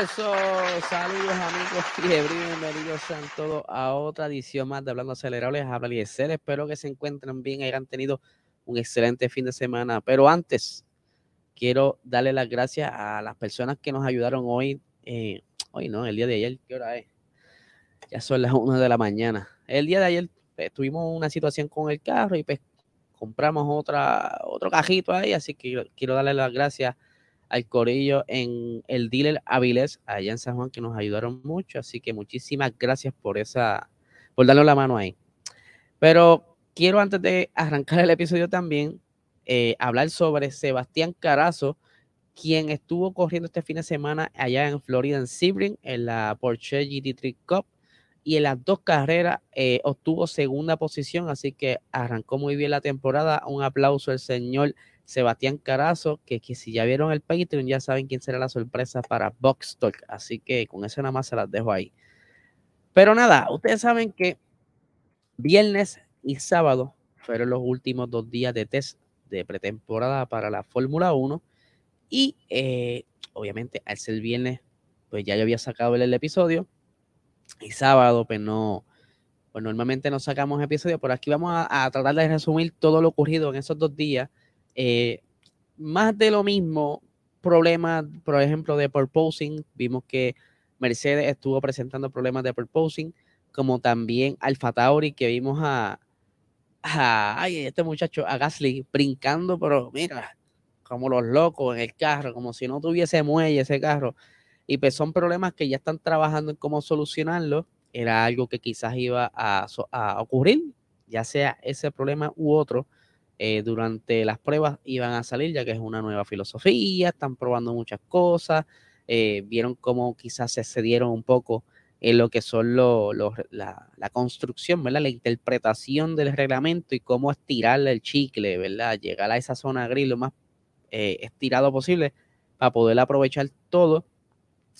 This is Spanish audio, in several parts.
Eso, saludos amigos fiebre, bienvenidos sean todos a otra edición más de Hablando Acelerables. Habla Eliezer, espero que se encuentren bien, hayan tenido un excelente fin de semana. Pero antes, quiero darle las gracias a las personas que nos ayudaron hoy, eh, hoy no, el día de ayer, ¿qué hora es? Ya son las 1 de la mañana. El día de ayer pues, tuvimos una situación con el carro y pues compramos otra, otro cajito ahí, así que quiero darle las gracias al Corillo en el dealer Avilés, allá en San Juan, que nos ayudaron mucho. Así que muchísimas gracias por esa, por darnos la mano ahí. Pero quiero antes de arrancar el episodio también eh, hablar sobre Sebastián Carazo, quien estuvo corriendo este fin de semana allá en Florida, en Sebring, en la Porsche GT3 Cup. Y en las dos carreras eh, obtuvo segunda posición, así que arrancó muy bien la temporada. Un aplauso al señor Sebastián Carazo, que, que, si ya vieron el Patreon ya saben quién será la sorpresa para Box Talk, así que con eso nada más se las dejo ahí. Pero nada, ustedes saben que viernes y sábado fueron los últimos dos días de test de pretemporada para la Fórmula 1 y eh, obviamente al ser viernes pues ya yo había sacado el, episodio. Y sábado pues no, pues normalmente no sacamos episodio, pero aquí vamos a, a tratar de resumir todo lo ocurrido en esos dos días eh, más de lo mismo, problemas, por ejemplo, de purposing. Vimos que Mercedes estuvo presentando problemas de purposing, como también Alfa Tauri, que vimos a, a este muchacho, a Gasly, brincando, pero mira, como los locos en el carro, como si no tuviese muelle ese carro. Y pues son problemas que ya están trabajando en cómo solucionarlo. Era algo que quizás iba a, a ocurrir, ya sea ese problema u otro eh, durante las pruebas iban a salir, ya que es una nueva filosofía, están probando muchas cosas, eh, vieron cómo quizás se cedieron un poco en lo que son lo, la, construcción, ¿verdad? La interpretación del reglamento y cómo estirarle el chicle, ¿verdad? Llegar a esa zona gris lo más eh, estirado posible para poder aprovechar todo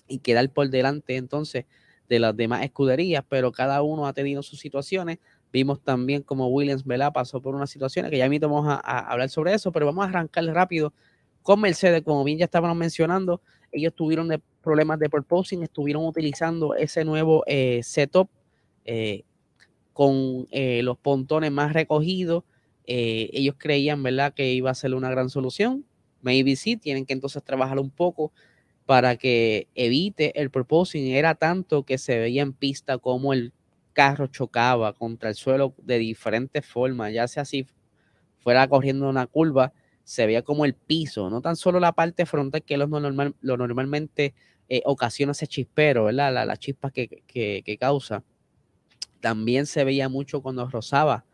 y quedar por delante entonces de las demás escuderías, pero cada uno ha tenido sus situaciones. Vimos también como Williams Vela pasó por una situación que ya mismo vamos a, hablar sobre eso, pero vamos a arrancar rápido con Mercedes, como bien ya estábamos mencionando, ellos tuvieron problemas de purposing, estuvieron utilizando ese nuevo eh, setup eh, con eh, los pontones más recogidos. ellos creían, ¿verdad?, que iba a ser una gran solución. Maybe sí, tienen que entonces trabajar un poco para que evite el purposing. Era tanto que se veía en pista como el carro chocaba contra el suelo de diferentes formas, ya sea si fuera corriendo una curva, se veía como el piso, no tan solo la parte frontal que lo, normal, lo normalmente eh, ocasiona ese chispero, ¿verdad? La, la chispa que, que, causa. También se veía mucho cuando rozaba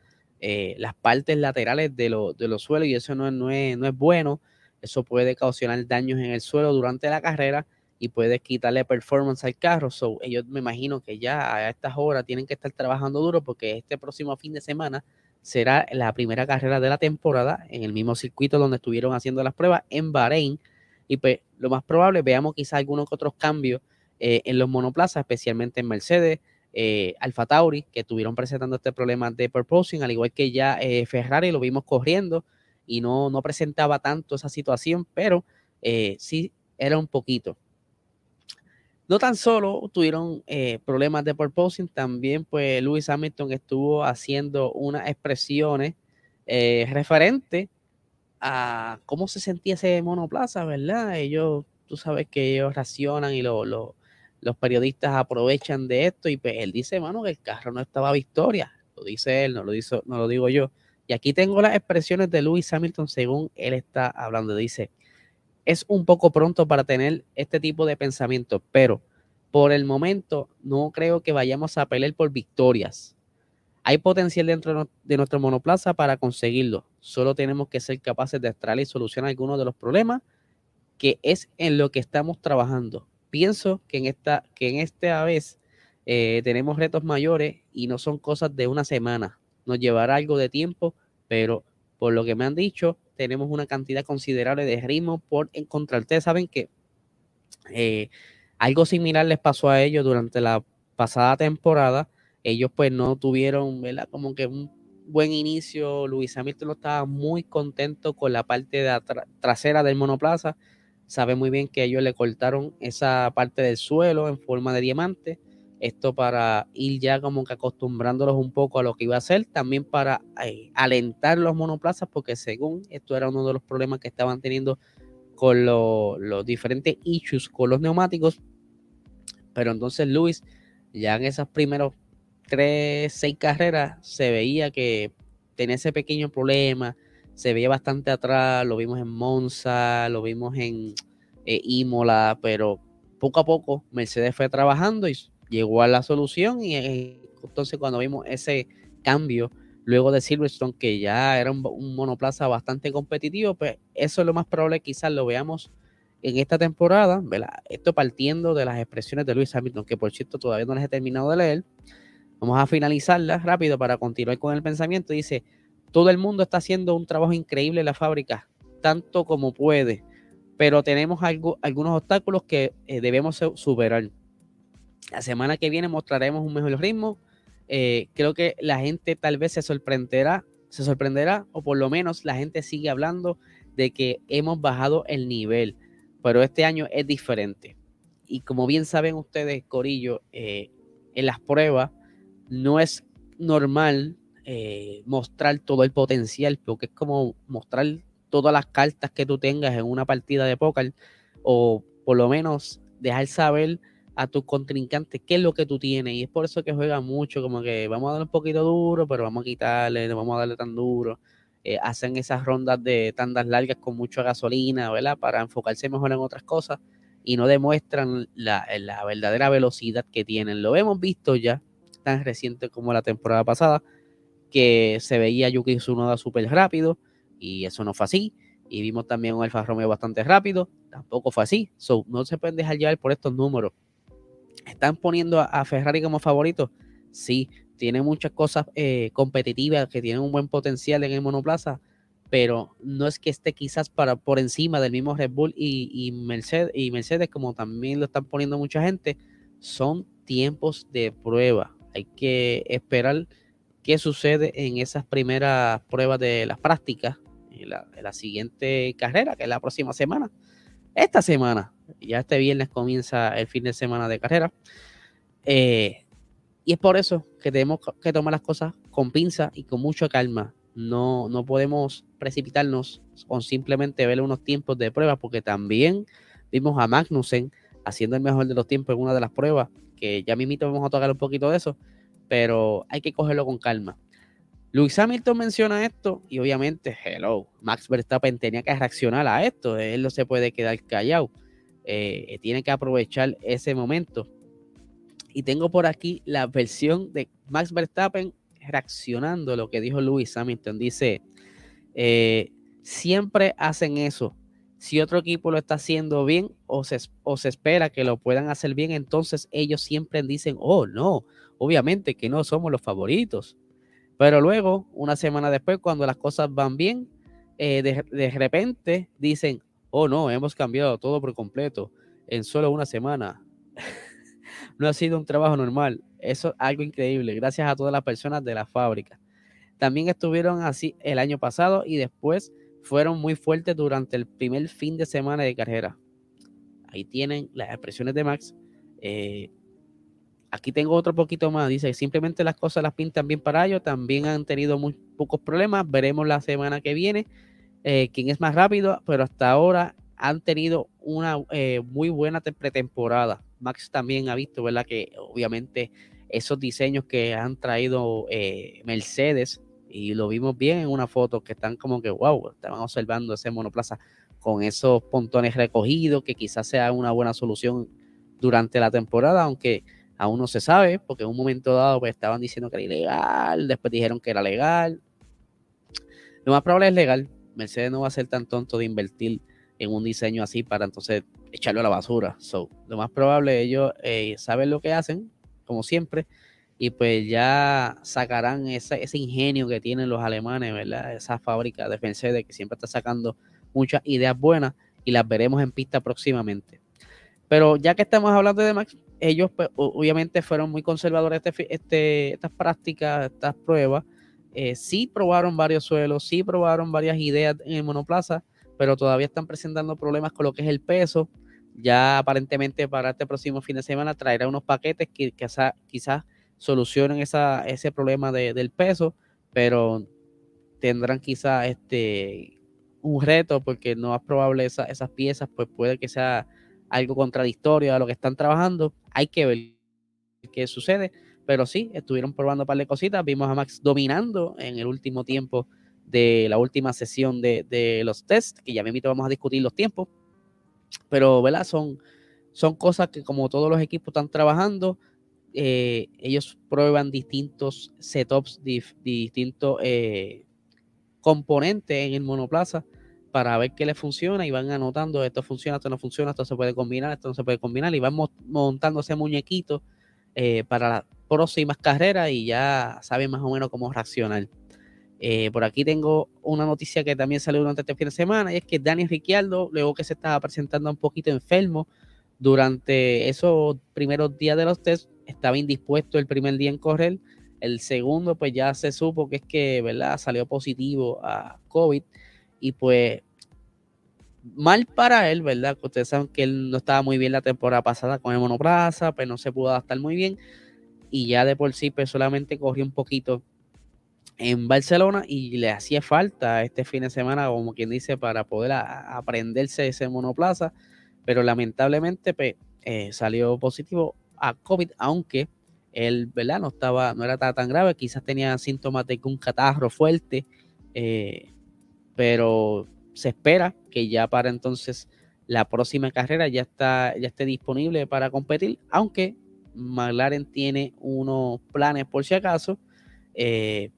eh, las partes laterales de, lo, de los suelos y eso no, no, es, no es bueno. Eso puede causar daños en el suelo durante la carrera y puedes quitarle performance al carro. So, ellos me imagino que ya a estas horas tienen que estar trabajando duro porque este próximo fin de semana será la primera carrera de la temporada en el mismo circuito donde estuvieron haciendo las pruebas en Bahrein. Y pues lo más probable, veamos quizás algunos otros cambios eh, en los monoplazas, especialmente en Mercedes, eh, Alfa Tauri, que estuvieron presentando este problema de purposing, al igual que ya eh, Ferrari lo vimos corriendo y no, no presentaba tanto esa situación, pero sí era un poquito. No tan solo tuvieron eh, problemas de purposing, también pues Lewis Hamilton estuvo haciendo unas expresiones eh, referentes a cómo se sentía ese monoplaza, ¿verdad? Ellos, tú sabes que ellos racionan y lo, los periodistas aprovechan de esto y pues él dice, mano, que el carro no estaba victoria. Lo dice él, no lo, dice, no lo digo yo. Y aquí tengo las expresiones de Lewis Hamilton según él está hablando. Dice, es un poco pronto para tener este tipo de pensamiento, pero por el momento no creo que vayamos a pelear por victorias. Hay potencial dentro de nuestro monoplaza para conseguirlo. Solo tenemos que ser capaces de extraer y solucionar algunos de los problemas que es en lo que estamos trabajando. Pienso que en esta, que en esta vez eh, tenemos retos mayores y no son cosas de una semana. Nos llevará algo de tiempo, pero por lo que me han dicho, tenemos una cantidad considerable de ritmo por encontrar. Ustedes saben que eh, algo similar les pasó a ellos durante la pasada temporada. Ellos pues no tuvieron, ¿verdad? Como que un buen inicio. Luis Hamilton estaba muy contento con la parte de trasera del monoplaza. sabe muy bien que ellos le cortaron esa parte del suelo en forma de diamante. Esto para ir ya como que acostumbrándolos un poco a lo que iba a hacer, también para eh, alentar los monoplazas, porque según esto era uno de los problemas que estaban teniendo con los diferentes issues con los neumáticos. Pero entonces Luis, ya en esas primeros tres, seis carreras, se veía que tenía ese pequeño problema, se veía bastante atrás, lo vimos en Monza, lo vimos en eh, Imola, pero poco a poco Mercedes fue trabajando y llegó a la solución y eh, entonces cuando vimos ese cambio luego de Silverstone, que ya era un, monoplaza bastante competitivo, pues eso es lo más probable, quizás lo veamos en esta temporada, ¿verdad? Esto partiendo de las expresiones de Luis Hamilton, que por cierto todavía no les he terminado de leer. Vamos a finalizarlas rápido para continuar con el pensamiento. Dice, todo el mundo está haciendo un trabajo increíble en la fábrica, tanto como puede, pero tenemos algo, algunos obstáculos que eh, debemos superar. La semana que viene mostraremos un mejor ritmo, eh, creo que la gente tal vez se sorprenderá, se sorprenderá, o por lo menos la gente sigue hablando de que hemos bajado el nivel, pero este año es diferente. Y como bien saben ustedes, Corillo, eh, en las pruebas no es normal eh, mostrar todo el potencial, porque es como mostrar todas las cartas que tú tengas en una partida de póker, o por lo menos dejar saber a tus contrincantes qué es lo que tú tienes. Y es por eso que juega mucho, como que vamos a darle un poquito duro, pero vamos a quitarle, no vamos a darle tan duro. Eh, hacen esas rondas de tandas largas con mucha gasolina, ¿verdad? Para enfocarse mejor en otras cosas y no demuestran la, la verdadera velocidad que tienen. Lo hemos visto ya, tan reciente como la temporada pasada, que se veía Yuki Tsunoda súper rápido y eso no fue así. Y vimos también un Alfa Romeo bastante rápido, tampoco fue así. So, no se pueden dejar llevar por estos números. ¿Están poniendo a, Ferrari como favorito? Sí, tiene muchas cosas eh, competitivas que tienen un buen potencial en el monoplaza, pero no es que esté quizás para, por encima del mismo Red Bull y, Mercedes, y Mercedes, como también lo están poniendo mucha gente. Son tiempos de prueba. Hay que esperar qué sucede en esas primeras pruebas de las prácticas, en la, en la siguiente carrera, que es la próxima semana. Esta semana ya este viernes comienza el fin de semana de carrera. Eh, y es por eso que tenemos que tomar las cosas con pinza y con mucha calma. No, no podemos precipitarnos con simplemente ver unos tiempos de prueba, porque también vimos a Magnussen haciendo el mejor de los tiempos en una de las pruebas, que ya mismito vamos a tocar un poquito de eso, pero hay que cogerlo con calma. Luis Hamilton menciona esto y obviamente, hello, Max Verstappen tenía que reaccionar a esto, él no se puede quedar callado. Eh, tiene que aprovechar ese momento. Y tengo por aquí la versión de Max Verstappen reaccionando a lo que dijo Lewis Hamilton. Dice, eh, siempre hacen eso. Si otro equipo lo está haciendo bien o se, o se espera que lo puedan hacer bien, entonces ellos siempre dicen, oh, no, obviamente que no somos los favoritos. Pero luego, una semana después, cuando las cosas van bien, eh, de, de, repente dicen, oh no, hemos cambiado todo por completo en solo una semana. no ha sido un trabajo normal. Eso es algo increíble. Gracias a todas las personas de la fábrica. También estuvieron así el año pasado y después fueron muy fuertes durante el primer fin de semana de carrera. Ahí tienen las expresiones de Max. Eh, aquí tengo otro poquito más. Dice, simplemente las cosas las pintan bien para ellos. También han tenido muy pocos problemas. Veremos la semana que viene eh, quién es más rápido, pero hasta ahora han tenido una eh, muy buena pretemporada. Max también ha visto, ¿verdad? Que obviamente esos diseños que han traído eh, Mercedes, y lo vimos bien en una foto que están como que, wow, estaban observando ese monoplaza con esos pontones recogidos, que quizás sea una buena solución durante la temporada, aunque aún no se sabe, porque en un momento dado pues, estaban diciendo que era ilegal, después dijeron que era legal. Lo más probable es legal, Mercedes no va a ser tan tonto de invertir en un diseño así para entonces echarlo a la basura. So, lo más probable ellos eh, saben lo que hacen, como siempre, y pues ya sacarán ese, ese ingenio que tienen los alemanes, ¿verdad? Esa fábrica de Mercedes que siempre está sacando muchas ideas buenas y las veremos en pista próximamente. Pero ya que estamos hablando de Max, ellos pues, obviamente fueron muy conservadores este, este, estas prácticas, estas pruebas, eh, sí probaron varios suelos, sí probaron varias ideas en el monoplaza, pero todavía están presentando problemas con lo que es el peso. Ya aparentemente para este próximo fin de semana traerá unos paquetes que quizás solucionen ese problema del peso, pero tendrán quizás este, un reto porque no es probable esas piezas, pues puede que sea algo contradictorio a lo que están trabajando. Hay que ver qué sucede, pero sí, estuvieron probando un par de cositas. Vimos a Max dominando en el último tiempo de la última sesión de, los tests, que ya me invito, vamos a discutir los tiempos. Pero, ¿verdad? Son, son cosas que como todos los equipos están trabajando, eh, ellos prueban distintos setups, distintos eh, componentes en el monoplaza para ver qué les funciona y van anotando esto funciona, esto no funciona, esto se puede combinar, esto no se puede combinar y van montando ese muñequito eh, para próximas carreras y ya saben más o menos cómo reaccionar. Eh, por aquí tengo una noticia que también salió durante este fin de semana y es que Daniel Ricciardo, luego que se estaba presentando un poquito enfermo durante esos primeros días de los test, estaba indispuesto el primer día en correr. El segundo, pues ya se supo que es que, ¿verdad? Salió positivo a COVID y pues mal para él, ¿verdad? Ustedes saben que él no estaba muy bien la temporada pasada con el monoplaza, pues no se pudo adaptar muy bien. Y ya de por sí, pues solamente corrió un poquito en Barcelona y le hacía falta este fin de semana, como quien dice, para poder aprenderse ese monoplaza. Pero lamentablemente, pues, eh, salió positivo a COVID, aunque él, ¿verdad? No estaba, no era tan, grave, quizás tenía síntomas de un catarro fuerte. Eh, pero se espera que ya para entonces la próxima carrera ya está ya esté disponible para competir, aunque McLaren tiene unos planes por si acaso. Eh,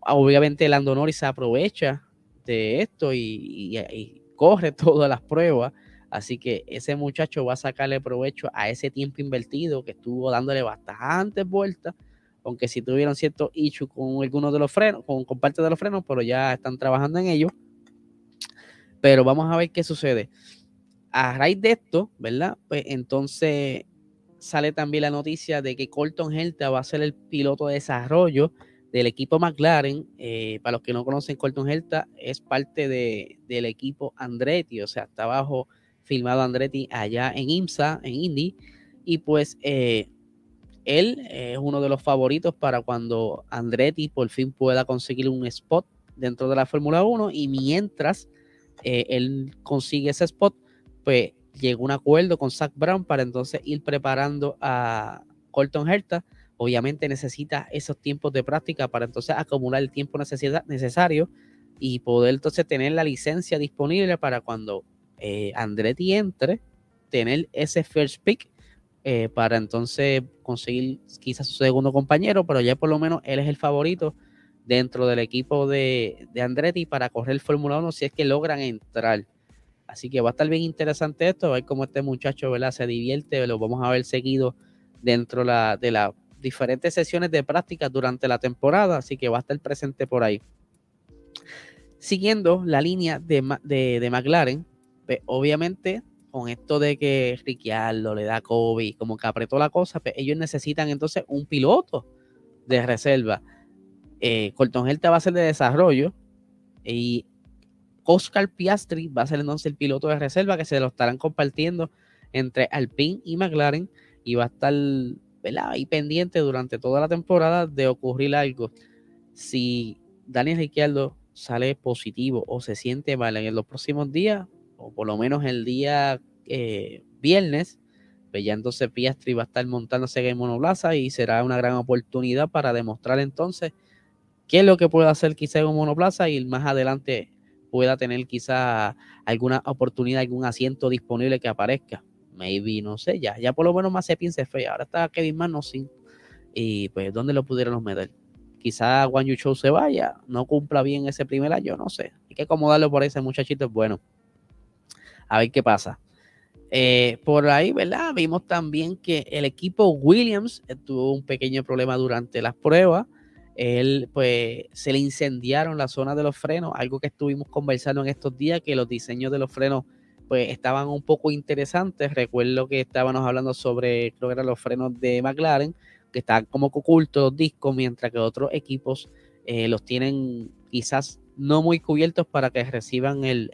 obviamente Lando Norris se aprovecha de esto y, corre todas las pruebas. Así que ese muchacho va a sacarle provecho a ese tiempo invertido que estuvo dándole bastantes vueltas aunque si tuvieron ciertos issues con algunos de los frenos, con, parte de los frenos, pero ya están trabajando en ello. Pero vamos a ver qué sucede. A raíz de esto, ¿verdad? Pues entonces sale también la noticia de que Colton Herta va a ser el piloto de desarrollo del equipo McLaren. Eh, para los que no conocen, Colton Herta es parte de, del equipo Andretti, o sea, está abajo filmado Andretti allá en IMSA, en Indy. Y pues eh, él es uno de los favoritos para cuando Andretti por fin pueda conseguir un spot dentro de la Fórmula 1 y mientras eh, él consigue ese spot, pues llegó un acuerdo con Zach Brown para entonces ir preparando a Colton Herta. Obviamente necesita esos tiempos de práctica para entonces acumular el tiempo necesario y poder entonces tener la licencia disponible para cuando eh, Andretti entre, tener ese first pick eh, para entonces conseguir quizás su segundo compañero, pero ya por lo menos él es el favorito dentro del equipo de, Andretti para correr el Fórmula 1 si es que logran entrar. Así que va a estar bien interesante esto, a ver cómo este muchacho ¿verdad? se divierte, lo vamos a ver seguido dentro de las diferentes sesiones de práctica durante la temporada, así que va a estar presente por ahí. Siguiendo la línea de, McLaren, pues, obviamente con esto de que Ricciardo le da COVID, como que apretó la cosa, pues ellos necesitan entonces un piloto de reserva. Eh, va a ser de desarrollo y Oscar Piastri va a ser entonces el piloto de reserva que se lo estarán compartiendo entre Alpine y McLaren y va a estar ahí pendiente durante toda la temporada de ocurrir algo. Si Daniel Ricciardo sale positivo o se siente mal en los próximos días, o por lo menos el día eh, viernes, pues ya entonces Piastri va a estar montándose en monoplaza y será una gran oportunidad para demostrar entonces qué es lo que puede hacer quizá en un monoplaza y más adelante pueda tener quizá alguna oportunidad, algún asiento disponible que aparezca. Maybe, no sé, ya, ya por lo menos más se piense fe. Ahora está Kevin Magnussen y pues ¿dónde lo pudieron meter? Quizá Juan Show se vaya, no cumpla bien ese primer año, no sé. Hay que acomodarlo por ese muchachito, es bueno a ver qué pasa. Eh, por ahí, ¿verdad? Vimos también que el equipo Williams tuvo un pequeño problema durante las pruebas. Él, pues, se le incendiaron la zona de los frenos, algo que estuvimos conversando en estos días, que los diseños de los frenos, pues, estaban un poco interesantes. Recuerdo que estábamos hablando sobre, creo que eran los frenos de McLaren, que están como ocultos los discos, mientras que otros equipos eh, los tienen quizás no muy cubiertos para que reciban el,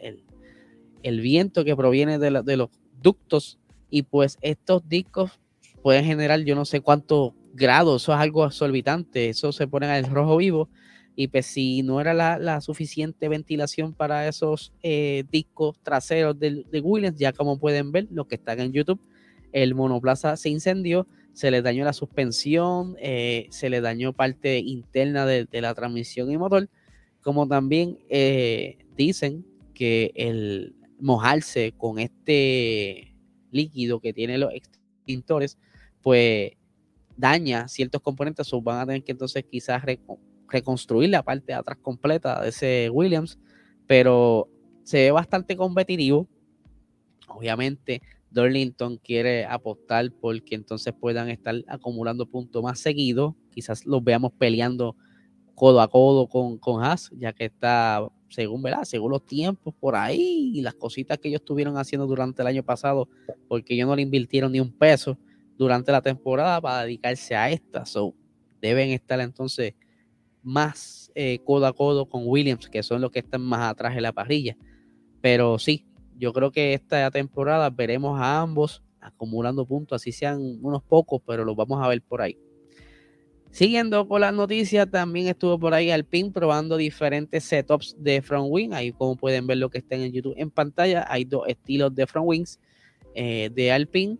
el viento que proviene de, de los ductos y pues estos discos pueden generar yo no sé cuántos grados, eso es algo absorbitante, eso se pone al rojo vivo y pues si no era la, suficiente ventilación para esos eh, discos traseros de, Williams, ya como pueden ver, los que están en YouTube, el monoplaza se incendió, se le dañó la suspensión, eh, se le dañó parte interna de, la transmisión y motor, como también eh, dicen que el mojarse con este líquido que tiene los extintores, pues daña ciertos componentes, o van a tener que entonces quizás reconstruir la parte de atrás completa de ese Williams, pero se ve bastante competitivo. Obviamente, Darlington quiere apostar porque entonces puedan estar acumulando puntos más seguidos. Quizás los veamos peleando codo a codo con, con Haas, ya que está, según, ¿verdad? según los tiempos por ahí y las cositas que ellos estuvieron haciendo durante el año pasado, porque ellos no le invirtieron ni un peso durante la temporada para dedicarse a esta. So, deben estar entonces más eh, codo a codo con Williams, que son los que están más atrás de la parrilla. Pero sí, yo creo que esta temporada veremos a ambos acumulando puntos, así sean unos pocos, pero los vamos a ver por ahí. Siguiendo con las noticias, también estuvo por ahí Alpine probando diferentes setups de front wing. Ahí como pueden ver lo que está en YouTube en pantalla, hay dos estilos de front wings eh, de Alpine.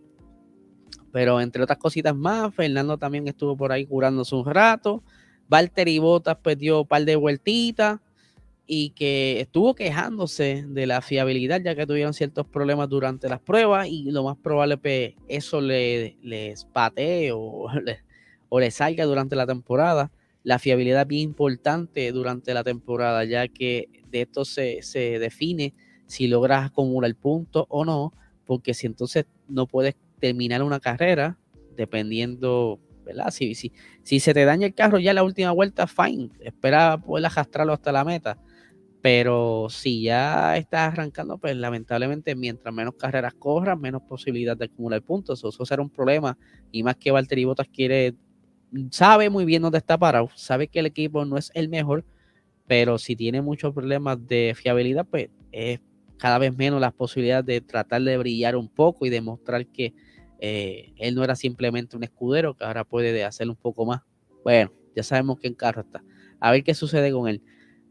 Pero entre otras cositas más, Fernando también estuvo por ahí curándose un rato. Valtteri Bottas perdió un par de vueltitas y que estuvo quejándose de la fiabilidad ya que tuvieron ciertos problemas durante las pruebas y lo más probable es que eso le, les patee o le, o salga durante la temporada. La fiabilidad es bien importante durante la temporada ya que de esto se, se define si logras acumular puntos o no, porque si entonces no puedes terminar una carrera, dependiendo ¿verdad? Si, si, si se te daña el carro ya la última vuelta, fine, espera poder arrastrarlo hasta la meta. Pero si ya estás arrancando, pues lamentablemente mientras menos carreras corras, menos posibilidad de acumular puntos. Eso, será un problema. Y más que Valtteri Bottas quiere, sabe muy bien dónde está parado, sabe que el equipo no es el mejor, pero si tiene muchos problemas de fiabilidad, pues es cada vez menos las posibilidades de tratar de brillar un poco y demostrar que eh, él no era simplemente un escudero que ahora puede hacer un poco más. Bueno, ya sabemos que en carro está. A ver qué sucede con él.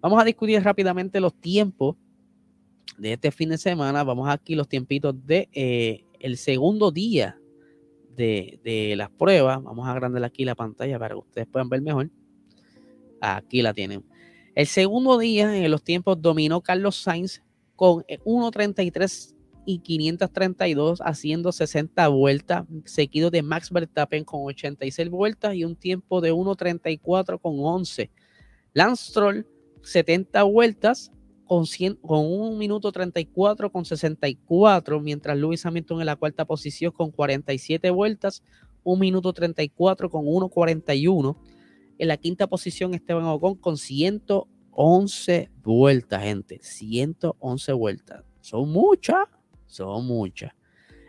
Vamos a discutir rápidamente los tiempos de este fin de semana. Vamos aquí los tiempitos de eh, segundo día de, de, las pruebas. Vamos a agrandar aquí la pantalla para que ustedes puedan ver mejor. Aquí la tienen. El segundo día en los tiempos dominó Carlos Sainz con 1.33 y 532 haciendo 60 vueltas, seguido de Max Verstappen con 86 vueltas y un tiempo de 1.34 con 11. Lance Stroll 70 vueltas con, 100, con 1 minuto 34 con 64, mientras Lewis Hamilton en la cuarta posición con 47 vueltas, 1 minuto 34 con 1.41. En la quinta posición Esteban Ocon con 111 vueltas, gente. 111 vueltas. Son muchas son muchas.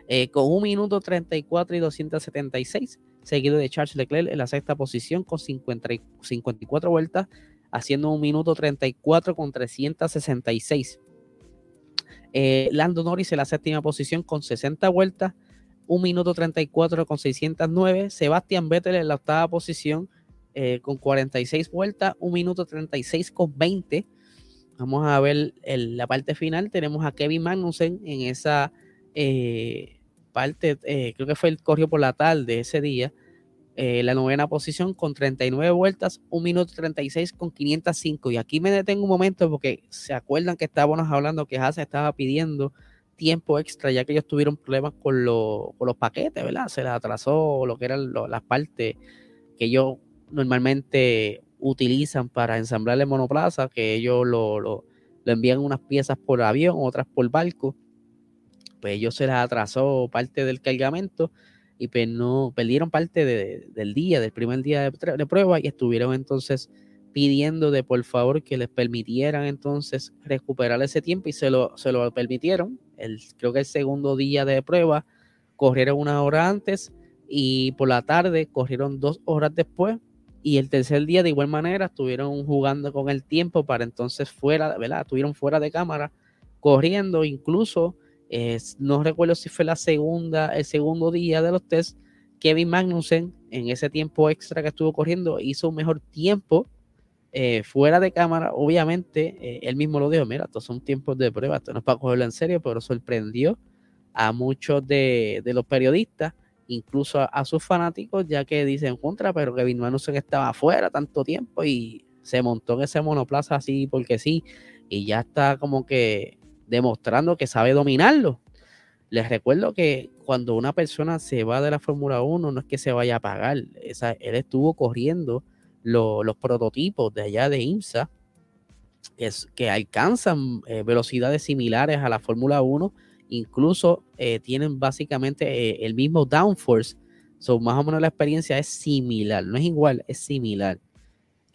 Eh, con un minuto 34 y 276, seguido de Charles Leclerc en la sexta posición con 54 vueltas, haciendo un minuto 34 con 366. Eh, Lando Norris en la séptima posición con 60 vueltas, un minuto 34 con 609. Sebastián Vettel en la octava posición eh, con 46 vueltas, un minuto 36 con 20. Vamos a ver la parte final. Tenemos a Kevin Magnussen en esa eh, parte, eh, creo que fue el corrió por la tarde ese día. Eh, la novena posición con 39 vueltas, 1 minuto 36 con 505. Y aquí me detengo un momento porque se acuerdan que estábamos hablando que Haas estaba pidiendo tiempo extra ya que ellos tuvieron problemas con, con los paquetes, ¿verdad? Se les atrasó lo que eran las partes que ellos normalmente utilizan para ensamblar el monoplaza, que ellos lo, lo, envían unas piezas por avión, otras por barco. Pues ellos se les atrasó parte del cargamento y pues no perdieron parte del día, del primer día de, prueba y estuvieron entonces pidiendo de por favor que les permitieran entonces recuperar ese tiempo y se lo, se lo permitieron. El, creo que el segundo día de prueba corrieron una hora antes y por la tarde corrieron dos horas después y el tercer día, de igual manera, estuvieron jugando con el tiempo para entonces fuera, ¿verdad? Estuvieron fuera de cámara corriendo, incluso no recuerdo si fue la segunda, el segundo día de los test, Kevin Magnussen en ese tiempo extra que estuvo corriendo hizo un mejor tiempo eh, fuera de cámara, obviamente, eh, él mismo lo dijo, mira, estos son tiempos de prueba, esto no es para cogerlo en serio, pero sorprendió a muchos de, los periodistas, incluso a, sus fanáticos, ya que dicen contra, pero Kevin Magnussen estaba afuera tanto tiempo y se montó en ese monoplaza así porque sí, y ya está como que demostrando que sabe dominarlo. Les recuerdo que cuando una persona se va de la Fórmula 1, no es que se vaya a pagar. Esa, él estuvo corriendo los prototipos de allá de IMSA, que, que alcanzan eh, velocidades similares a la Fórmula 1, incluso eh, tienen básicamente eh, el mismo downforce. So, más o menos la experiencia es similar, no es igual, es similar.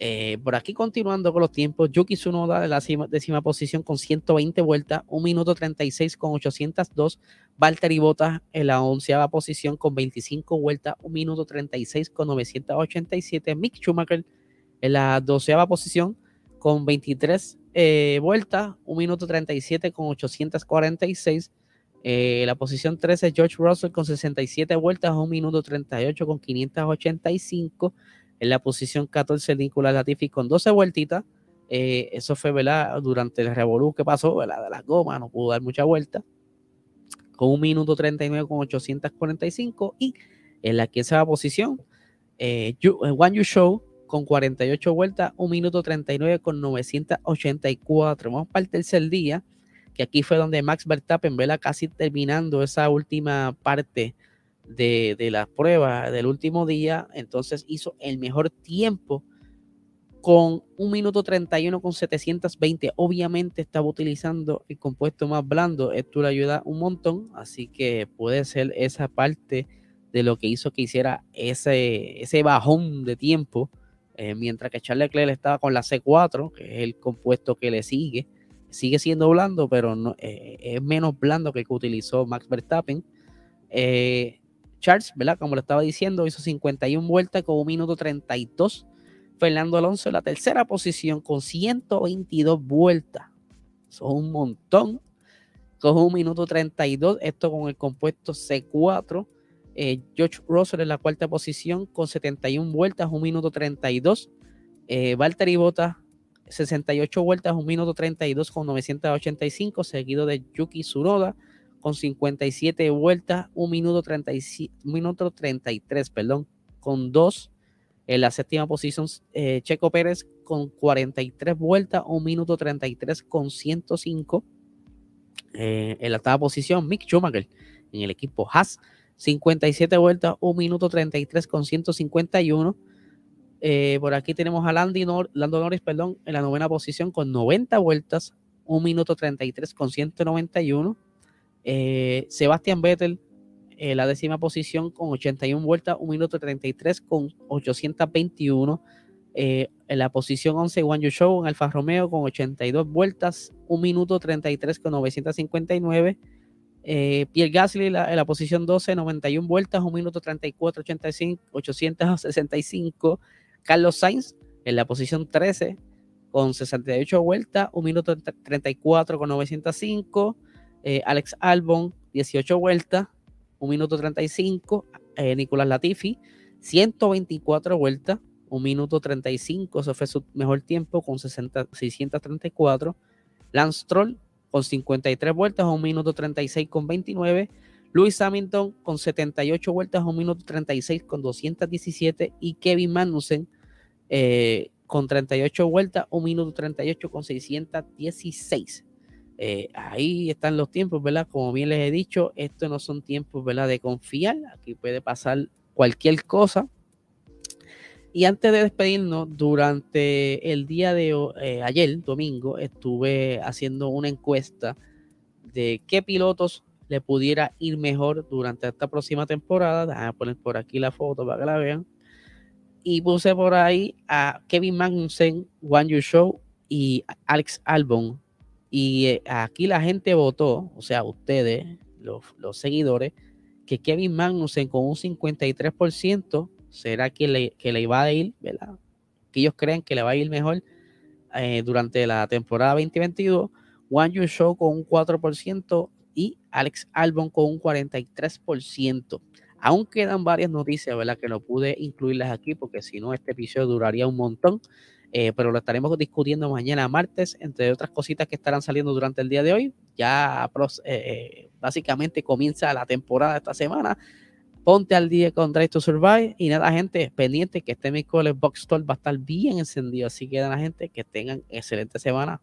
Eh, por aquí continuando con los tiempos, Yuki Tsunoda de la décima posición con 120 vueltas, 1 minuto 36 con 802. Valtteri Bottas en la onceava posición con 25 vueltas, 1 minuto 36 con 987. Mick Schumacher en la doceava posición con 23 eh, vueltas, 1 minuto 37 con 846. Eh, la posición 13, George Russell con 67 vueltas, 1 minuto 38 con 585. En la posición 14, Nicolás Latifi con 12 vueltitas. Eh, eso fue, ¿verdad? Durante el revolú que pasó, ¿verdad? De las gomas, no pudo dar mucha vuelta. Con un minuto 39 con 845. Y en la 15 posición, eh, One You Show con 48 vueltas, un minuto 39 con 984. Vamos para el tercer día, que aquí fue donde Max Verstappen, ¿verdad? Casi terminando esa última parte de, de la prueba del último día, entonces hizo el mejor tiempo con un minuto 31 con 720. Obviamente estaba utilizando el compuesto más blando. Esto le ayuda un montón, así que puede ser esa parte de lo que hizo que hiciera ese, ese bajón de tiempo. Eh, mientras que Charles Leclerc estaba con la C4, que es el compuesto que le sigue. Sigue siendo blando, pero eh, es menos blando que el que utilizó Max Verstappen. Eh, Charles, ¿verdad? Como lo estaba diciendo, hizo 51 vueltas con un minuto 32. Fernando Alonso en la tercera posición con 122 vueltas. Son un montón. Con un minuto 32. Esto con el compuesto C4. Eh, George Russell en la cuarta posición con 71 vueltas, un minuto 32. Eh, Valtteri Bottas, 68 vueltas, un minuto 32 con 985, seguido de Yuki Tsunoda con 57 vueltas, 1 minuto, 37, minuto 33, perdón, con 2. En la séptima posición, eh, Checo Pérez con 43 vueltas, 1 minuto 33 con 105. Eh, en la octava posición, Mick Schumacher en el equipo Haas, 57 vueltas, 1 minuto 33 con 151. Eh, por aquí tenemos a Landy Lando Norris perdón, en la novena posición con 90 vueltas, 1 minuto 33 con 191. Eh, Sebastián Vettel, en la décima posición con 81 vueltas, 1 minuto 33 con 821. Eh, en la posición 11, Juan Show en Alfa Romeo con 82 vueltas, 1 minuto 33 con 959. Eh, Pierre Gasly en la, posición 12, 91 vueltas, 1 minuto 34, 85, 865. Carlos Sainz en la posición 13 con 68 vueltas, 1 minuto 34 con 905. Eh, Alex Albon, 18 vueltas, 1 minuto 35. Eh, Nicolás Latifi, 124 vueltas, 1 minuto 35. Eso fue su mejor tiempo con 60, 634. Lance Troll con 53 vueltas, 1 minuto 36 con 29. Luis Hamilton con 78 vueltas, 1 minuto 36 con 217. Y Kevin Magnussen eh, con 38 vueltas, 1 minuto 38 con 616. Eh, ahí están los tiempos, ¿verdad? Como bien les he dicho, estos no son tiempos, ¿verdad? De confiar. Aquí puede pasar cualquier cosa. Y antes de despedirnos, durante el día de eh, ayer, domingo, estuve haciendo una encuesta de qué pilotos le pudiera ir mejor durante esta próxima temporada. A poner por aquí la foto para que la vean. Y puse por ahí a Kevin Magnussen, Juan Yu Show y Alex Albon y eh, aquí la gente votó, o sea, ustedes, los, seguidores, que Kevin Magnussen con un 53% será que le, que le iba a ir, ¿verdad? Que ellos creen que le va a ir mejor eh, durante la temporada 2022. One You Show con un 4% y Alex Albon con un 43%. Aún quedan varias noticias, ¿verdad? Que no pude incluirlas aquí porque si no, este episodio duraría un montón. Eh, pero lo estaremos discutiendo mañana martes, entre otras cositas que estarán saliendo durante el día de hoy. Ya eh, básicamente comienza la temporada esta semana. Ponte al día con Drive to Survive. Y nada, gente, pendiente que este miércoles Box Store va a estar bien encendido. Así que nada, gente, que tengan excelente semana.